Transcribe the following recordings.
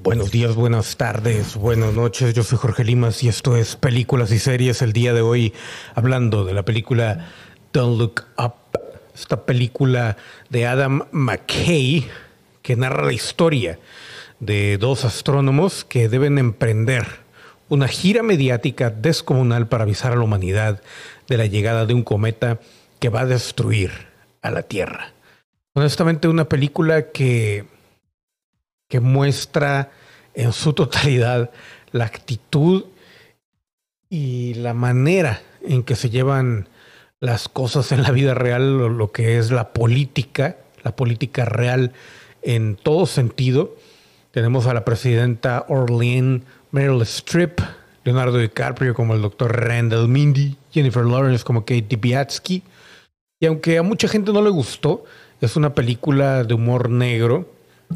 Buenos días, buenas tardes, buenas noches. Yo soy Jorge Limas y esto es Películas y Series. El día de hoy hablando de la película Don't Look Up, esta película de Adam McKay que narra la historia de dos astrónomos que deben emprender una gira mediática descomunal para avisar a la humanidad de la llegada de un cometa que va a destruir a la Tierra. Honestamente, una película que que muestra en su totalidad la actitud y la manera en que se llevan las cosas en la vida real, lo, lo que es la política, la política real en todo sentido. Tenemos a la presidenta Orlean Meryl Streep, Leonardo DiCaprio como el doctor Randall Mindy, Jennifer Lawrence como Katie Biatsky. Y aunque a mucha gente no le gustó, es una película de humor negro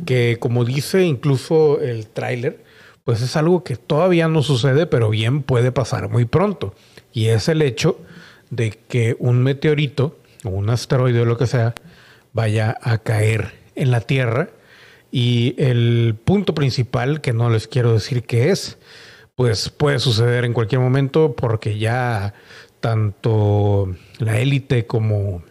que como dice incluso el tráiler, pues es algo que todavía no sucede, pero bien puede pasar muy pronto. Y es el hecho de que un meteorito o un asteroide o lo que sea vaya a caer en la Tierra. Y el punto principal, que no les quiero decir qué es, pues puede suceder en cualquier momento porque ya tanto la élite como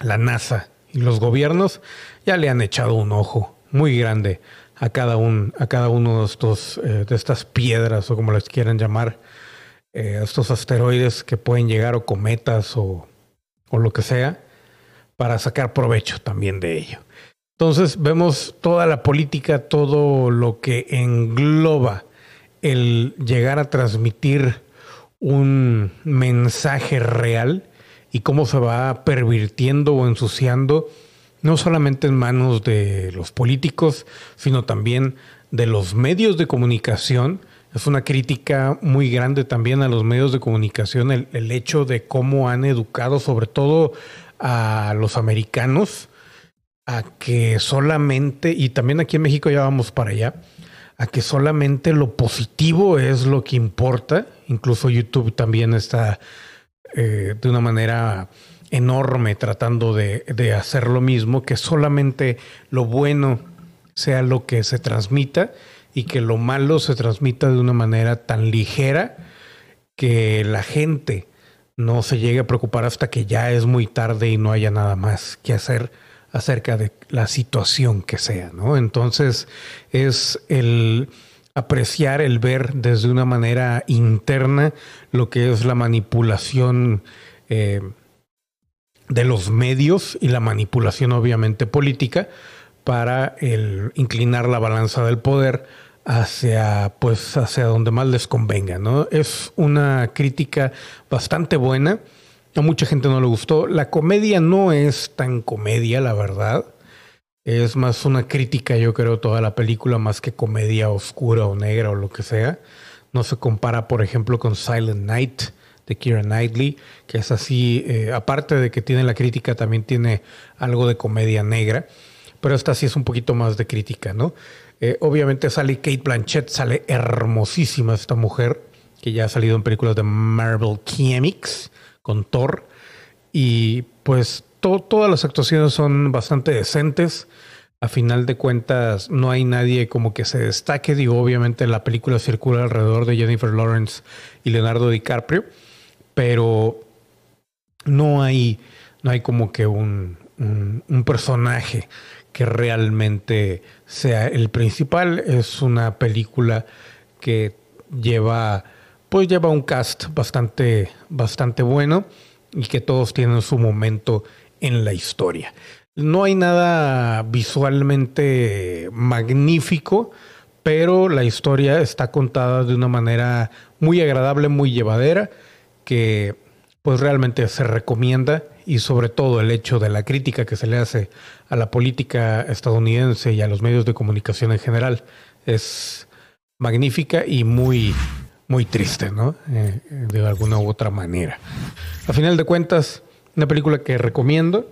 la NASA y los gobiernos ya le han echado un ojo muy grande a cada, un, a cada uno de, estos, eh, de estas piedras o como les quieran llamar, eh, estos asteroides que pueden llegar o cometas o, o lo que sea, para sacar provecho también de ello. Entonces vemos toda la política, todo lo que engloba el llegar a transmitir un mensaje real y cómo se va pervirtiendo o ensuciando, no solamente en manos de los políticos, sino también de los medios de comunicación. Es una crítica muy grande también a los medios de comunicación, el, hecho de cómo han educado sobre todo a los americanos a que solamente, y también aquí en México ya vamos para allá, a que solamente lo positivo es lo que importa. Incluso YouTube también está eh, de una manera enorme tratando de, de, hacer lo mismo, que solamente lo bueno sea lo que se transmita y que lo malo se transmita de una manera tan ligera que la gente no se llegue a preocupar hasta que ya es muy tarde y no haya nada más que hacer acerca de la situación que sea, ¿no? Entonces es el apreciar, el ver desde una manera interna lo que es la manipulación eh, de los medios y la manipulación obviamente política para el inclinar la balanza del poder hacia pues hacia donde más les convenga, ¿no? Es una crítica bastante buena. A mucha gente no le gustó. La comedia no es tan comedia, la verdad. Es más una crítica, yo creo, toda la película, más que comedia oscura o negra o lo que sea. No se compara, por ejemplo, con Silent Night de Kira Knightley, que es así, eh, aparte de que tiene la crítica, también tiene algo de comedia negra, pero esta sí es un poquito más de crítica, ¿no? Eh, obviamente sale Kate Blanchett, sale hermosísima esta mujer, que ya ha salido en películas de Marvel Comics con Thor, y pues todas las actuaciones son bastante decentes. A final de cuentas, no hay nadie como que se destaque. Digo, obviamente la película circula alrededor de Jennifer Lawrence y Leonardo DiCaprio, pero no hay, no hay como que un, un, un personaje que realmente sea el principal. Es una película que lleva, pues lleva un cast bastante, bastante bueno y que todos tienen su momento en la historia. No hay nada visualmente magnífico, pero la historia está contada de una manera muy agradable, muy llevadera, que pues realmente se recomienda y sobre todo el hecho de la crítica que se le hace a la política estadounidense y a los medios de comunicación en general es magnífica y muy muy triste, ¿no? Eh, de alguna u otra manera. A final de cuentas, una película que recomiendo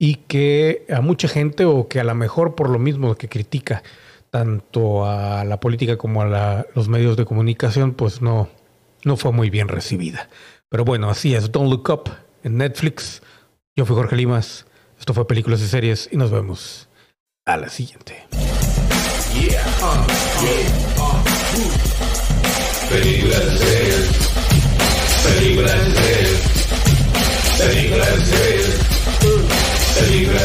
y que a mucha gente o que a lo mejor por lo mismo que critica tanto a la política como a los medios de comunicación, pues no, no fue muy bien recibida. Pero bueno, así es. Don't Look Up en Netflix. Yo fui Jorge Limas. Esto fue Películas y Series y nos vemos a la siguiente. Películas series. Películas y series.